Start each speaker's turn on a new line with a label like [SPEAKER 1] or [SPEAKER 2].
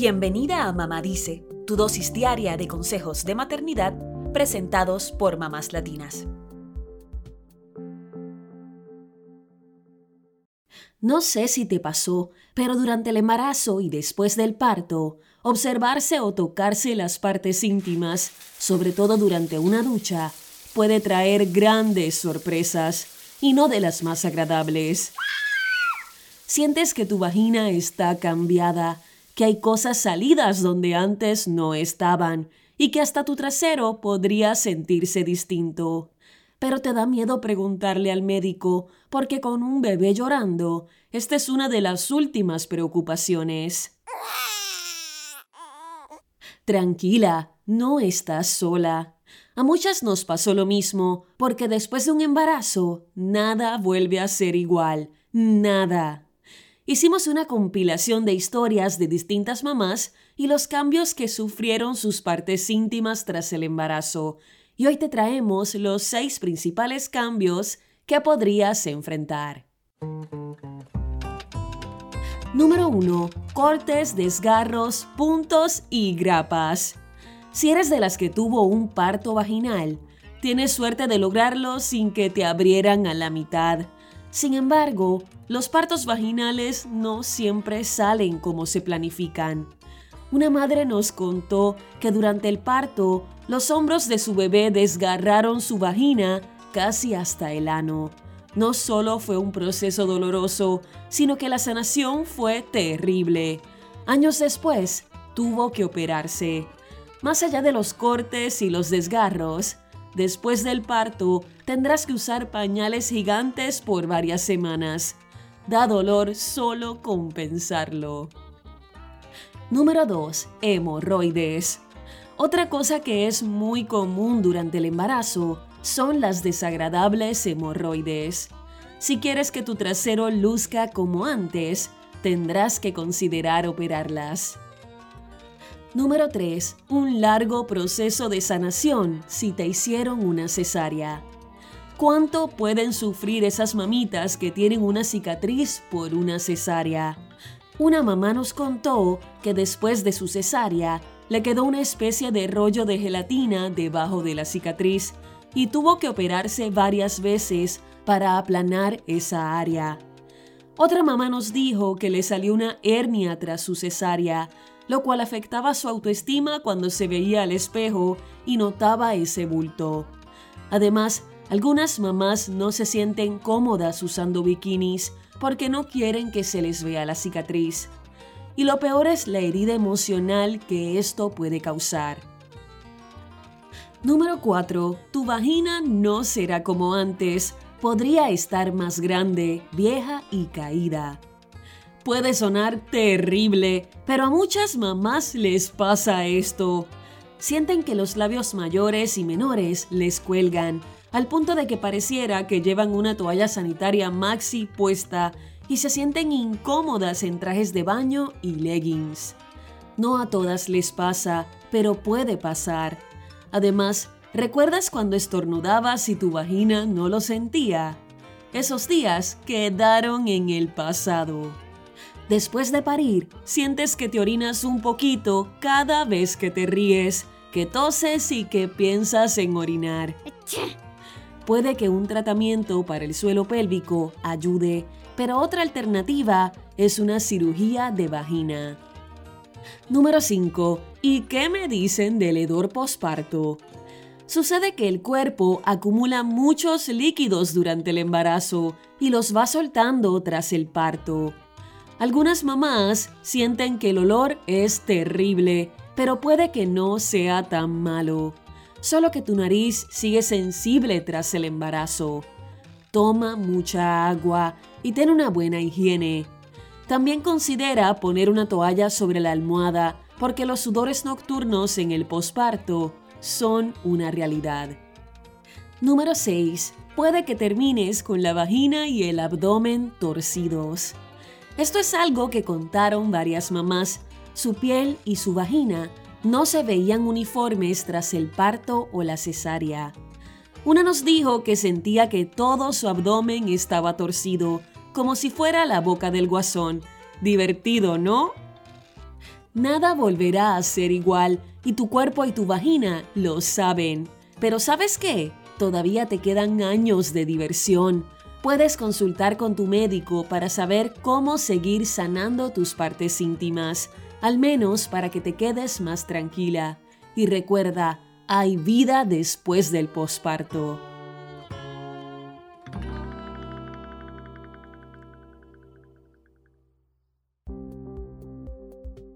[SPEAKER 1] Bienvenida a Mamá Dice, tu dosis diaria de consejos de maternidad presentados por mamás latinas.
[SPEAKER 2] No sé si te pasó, pero durante el embarazo y después del parto, observarse o tocarse las partes íntimas, sobre todo durante una ducha, puede traer grandes sorpresas y no de las más agradables. Sientes que tu vagina está cambiada, que hay cosas salidas donde antes no estaban y que hasta tu trasero podría sentirse distinto pero te da miedo preguntarle al médico, porque con un bebé llorando, esta es una de las últimas preocupaciones. Tranquila, no estás sola. A muchas nos pasó lo mismo, porque después de un embarazo, nada vuelve a ser igual, nada. Hicimos una compilación de historias de distintas mamás y los cambios que sufrieron sus partes íntimas tras el embarazo, y hoy te traemos los seis principales cambios que podrías enfrentar. Número 1. Cortes, desgarros, puntos y grapas. Si eres de las que tuvo un parto vaginal, tienes suerte de lograrlo sin que te abrieran a la mitad. Sin embargo, los partos vaginales no siempre salen como se planifican. Una madre nos contó que durante el parto los hombros de su bebé desgarraron su vagina casi hasta el ano. No solo fue un proceso doloroso, sino que la sanación fue terrible. Años después, tuvo que operarse. Más allá de los cortes y los desgarros, después del parto tendrás que usar pañales gigantes por varias semanas. Da dolor solo compensarlo. Número 2. Hemorroides. Otra cosa que es muy común durante el embarazo son las desagradables hemorroides. Si quieres que tu trasero luzca como antes, tendrás que considerar operarlas. Número 3. Un largo proceso de sanación si te hicieron una cesárea. ¿Cuánto pueden sufrir esas mamitas que tienen una cicatriz por una cesárea? Una mamá nos contó que después de su cesárea le quedó una especie de rollo de gelatina debajo de la cicatriz y tuvo que operarse varias veces para aplanar esa área. Otra mamá nos dijo que le salió una hernia tras su cesárea, lo cual afectaba su autoestima cuando se veía al espejo y notaba ese bulto. Además, algunas mamás no se sienten cómodas usando bikinis porque no quieren que se les vea la cicatriz. Y lo peor es la herida emocional que esto puede causar. Número 4. Tu vagina no será como antes. Podría estar más grande, vieja y caída. Puede sonar terrible, pero a muchas mamás les pasa esto. Sienten que los labios mayores y menores les cuelgan, al punto de que pareciera que llevan una toalla sanitaria maxi puesta y se sienten incómodas en trajes de baño y leggings. No a todas les pasa, pero puede pasar. Además, ¿recuerdas cuando estornudabas y tu vagina no lo sentía? Esos días quedaron en el pasado. Después de parir, sientes que te orinas un poquito cada vez que te ríes, que toses y que piensas en orinar puede que un tratamiento para el suelo pélvico ayude, pero otra alternativa es una cirugía de vagina. Número 5. ¿Y qué me dicen del hedor posparto? Sucede que el cuerpo acumula muchos líquidos durante el embarazo y los va soltando tras el parto. Algunas mamás sienten que el olor es terrible, pero puede que no sea tan malo solo que tu nariz sigue sensible tras el embarazo. Toma mucha agua y ten una buena higiene. También considera poner una toalla sobre la almohada porque los sudores nocturnos en el posparto son una realidad. Número 6. Puede que termines con la vagina y el abdomen torcidos. Esto es algo que contaron varias mamás. Su piel y su vagina no se veían uniformes tras el parto o la cesárea. Una nos dijo que sentía que todo su abdomen estaba torcido, como si fuera la boca del guasón. Divertido, ¿no? Nada volverá a ser igual y tu cuerpo y tu vagina lo saben. Pero ¿sabes qué? Todavía te quedan años de diversión. Puedes consultar con tu médico para saber cómo seguir sanando tus partes íntimas, al menos para que te quedes más tranquila. Y recuerda, hay vida después del posparto.